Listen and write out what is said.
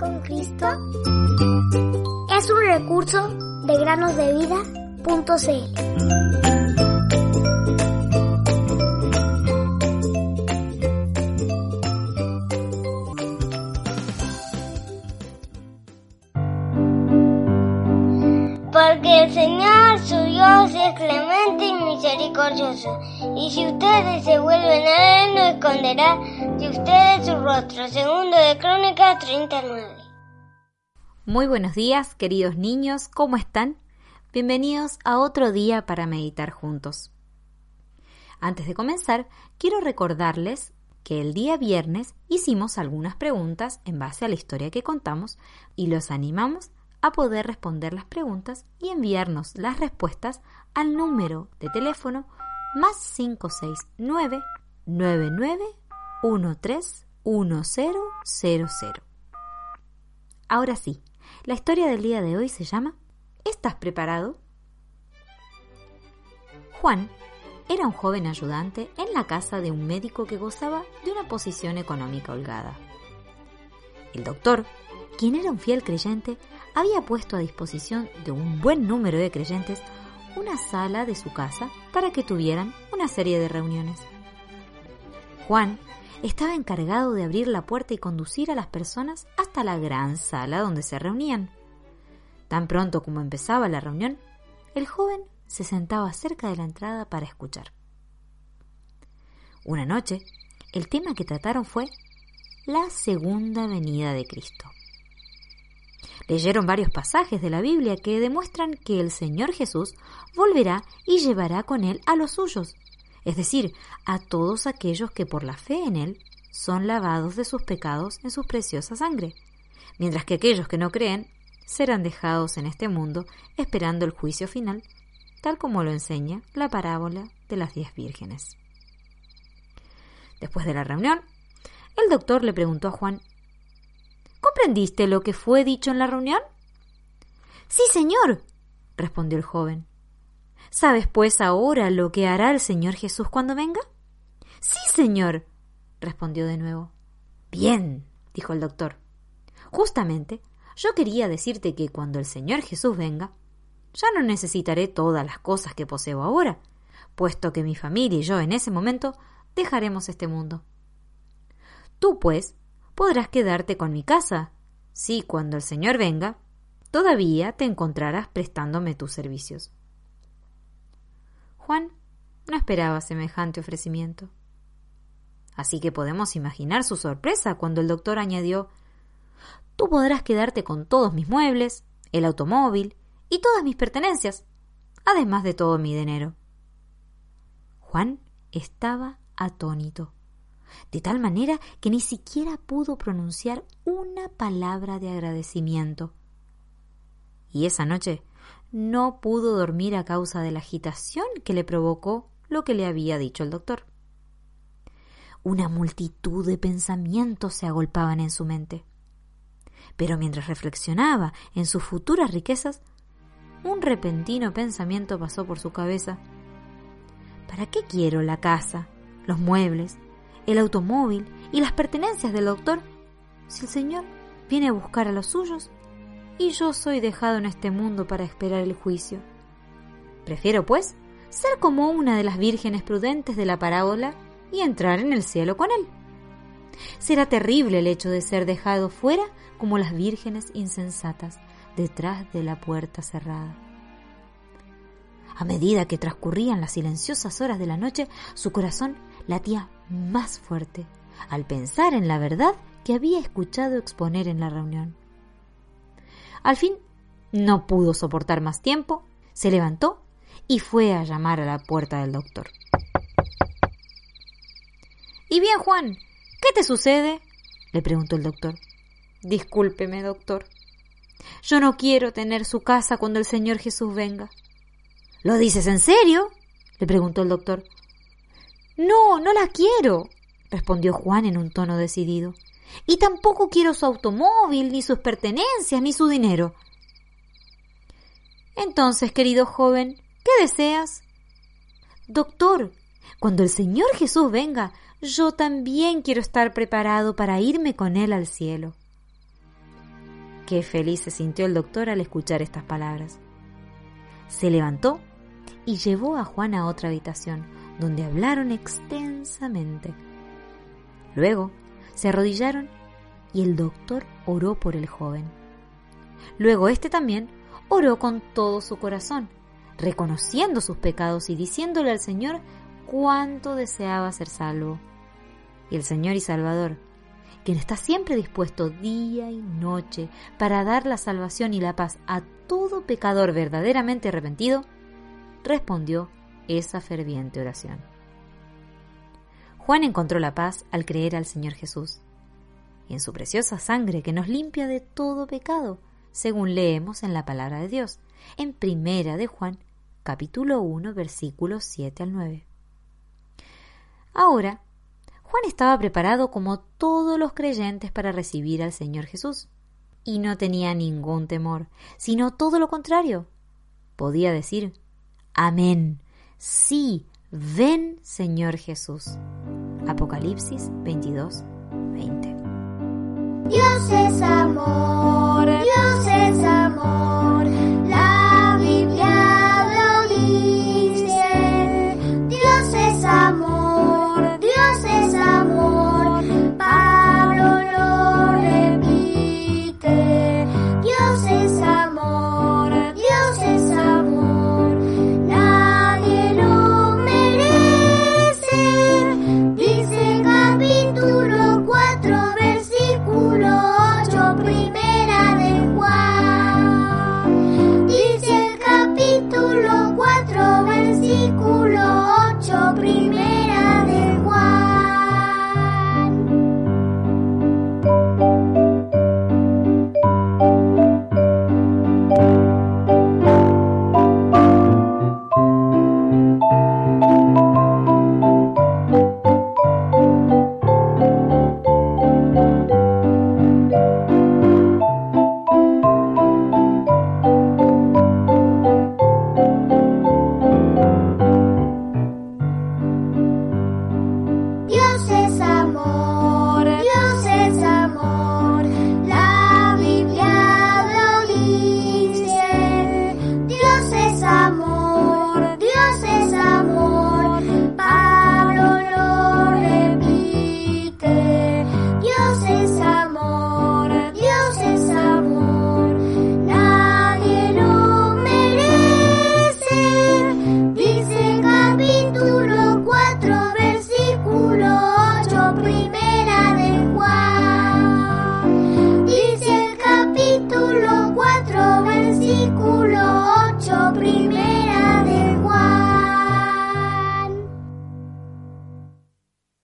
con Cristo es un recurso de granosdevida.cl. Porque el Señor su Dios es clemente y misericordioso, y si ustedes se vuelven a Él, no esconderá de ustedes su rostro. Segundo de Crónicas 39. Muy buenos días, queridos niños, ¿cómo están? Bienvenidos a otro día para meditar juntos. Antes de comenzar, quiero recordarles que el día viernes hicimos algunas preguntas en base a la historia que contamos y los animamos a poder responder las preguntas y enviarnos las respuestas al número de teléfono más 569 99 1000. Ahora sí, la historia del día de hoy se llama ¿Estás preparado? Juan era un joven ayudante en la casa de un médico que gozaba de una posición económica holgada. El doctor, quien era un fiel creyente, había puesto a disposición de un buen número de creyentes una sala de su casa para que tuvieran una serie de reuniones. Juan estaba encargado de abrir la puerta y conducir a las personas hasta la gran sala donde se reunían. Tan pronto como empezaba la reunión, el joven se sentaba cerca de la entrada para escuchar. Una noche, el tema que trataron fue la segunda venida de Cristo. Leyeron varios pasajes de la Biblia que demuestran que el Señor Jesús volverá y llevará con él a los suyos, es decir, a todos aquellos que por la fe en él son lavados de sus pecados en su preciosa sangre, mientras que aquellos que no creen serán dejados en este mundo esperando el juicio final, tal como lo enseña la parábola de las diez vírgenes. Después de la reunión, el doctor le preguntó a Juan ¿Comprendiste lo que fue dicho en la reunión? Sí, señor, respondió el joven. ¿Sabes pues ahora lo que hará el Señor Jesús cuando venga? Sí, señor, respondió de nuevo. Bien, dijo el doctor. Justamente, yo quería decirte que cuando el Señor Jesús venga, ya no necesitaré todas las cosas que poseo ahora, puesto que mi familia y yo en ese momento dejaremos este mundo. Tú, pues, podrás quedarte con mi casa, si cuando el Señor venga, todavía te encontrarás prestándome tus servicios. Juan no esperaba semejante ofrecimiento. Así que podemos imaginar su sorpresa cuando el doctor añadió Tú podrás quedarte con todos mis muebles, el automóvil y todas mis pertenencias, además de todo mi dinero. Juan estaba atónito de tal manera que ni siquiera pudo pronunciar una palabra de agradecimiento. Y esa noche no pudo dormir a causa de la agitación que le provocó lo que le había dicho el doctor. Una multitud de pensamientos se agolpaban en su mente. Pero mientras reflexionaba en sus futuras riquezas, un repentino pensamiento pasó por su cabeza. ¿Para qué quiero la casa, los muebles, el automóvil y las pertenencias del doctor si el Señor viene a buscar a los suyos y yo soy dejado en este mundo para esperar el juicio. Prefiero, pues, ser como una de las vírgenes prudentes de la parábola y entrar en el cielo con él. Será terrible el hecho de ser dejado fuera como las vírgenes insensatas detrás de la puerta cerrada. A medida que transcurrían las silenciosas horas de la noche, su corazón latía más fuerte al pensar en la verdad que había escuchado exponer en la reunión. Al fin no pudo soportar más tiempo, se levantó y fue a llamar a la puerta del doctor. ¿Y bien, Juan? ¿Qué te sucede? le preguntó el doctor. Discúlpeme, doctor. Yo no quiero tener su casa cuando el Señor Jesús venga. ¿Lo dices en serio? le preguntó el doctor. No, no la quiero, respondió Juan en un tono decidido. Y tampoco quiero su automóvil, ni sus pertenencias, ni su dinero. Entonces, querido joven, ¿qué deseas? Doctor, cuando el Señor Jesús venga, yo también quiero estar preparado para irme con Él al cielo. Qué feliz se sintió el doctor al escuchar estas palabras. Se levantó y llevó a Juan a otra habitación, donde hablaron extensamente. Luego se arrodillaron y el doctor oró por el joven. Luego éste también oró con todo su corazón, reconociendo sus pecados y diciéndole al Señor cuánto deseaba ser salvo. Y el Señor y Salvador, quien está siempre dispuesto día y noche para dar la salvación y la paz a todo pecador verdaderamente arrepentido, respondió esa ferviente oración. Juan encontró la paz al creer al Señor Jesús y en su preciosa sangre que nos limpia de todo pecado, según leemos en la palabra de Dios, en Primera de Juan, capítulo 1, versículos 7 al 9. Ahora, Juan estaba preparado como todos los creyentes para recibir al Señor Jesús, y no tenía ningún temor, sino todo lo contrario. Podía decir, Amén, sí, ven Señor Jesús. Apocalipsis 22, 20. Dios es amor, Dios es amor.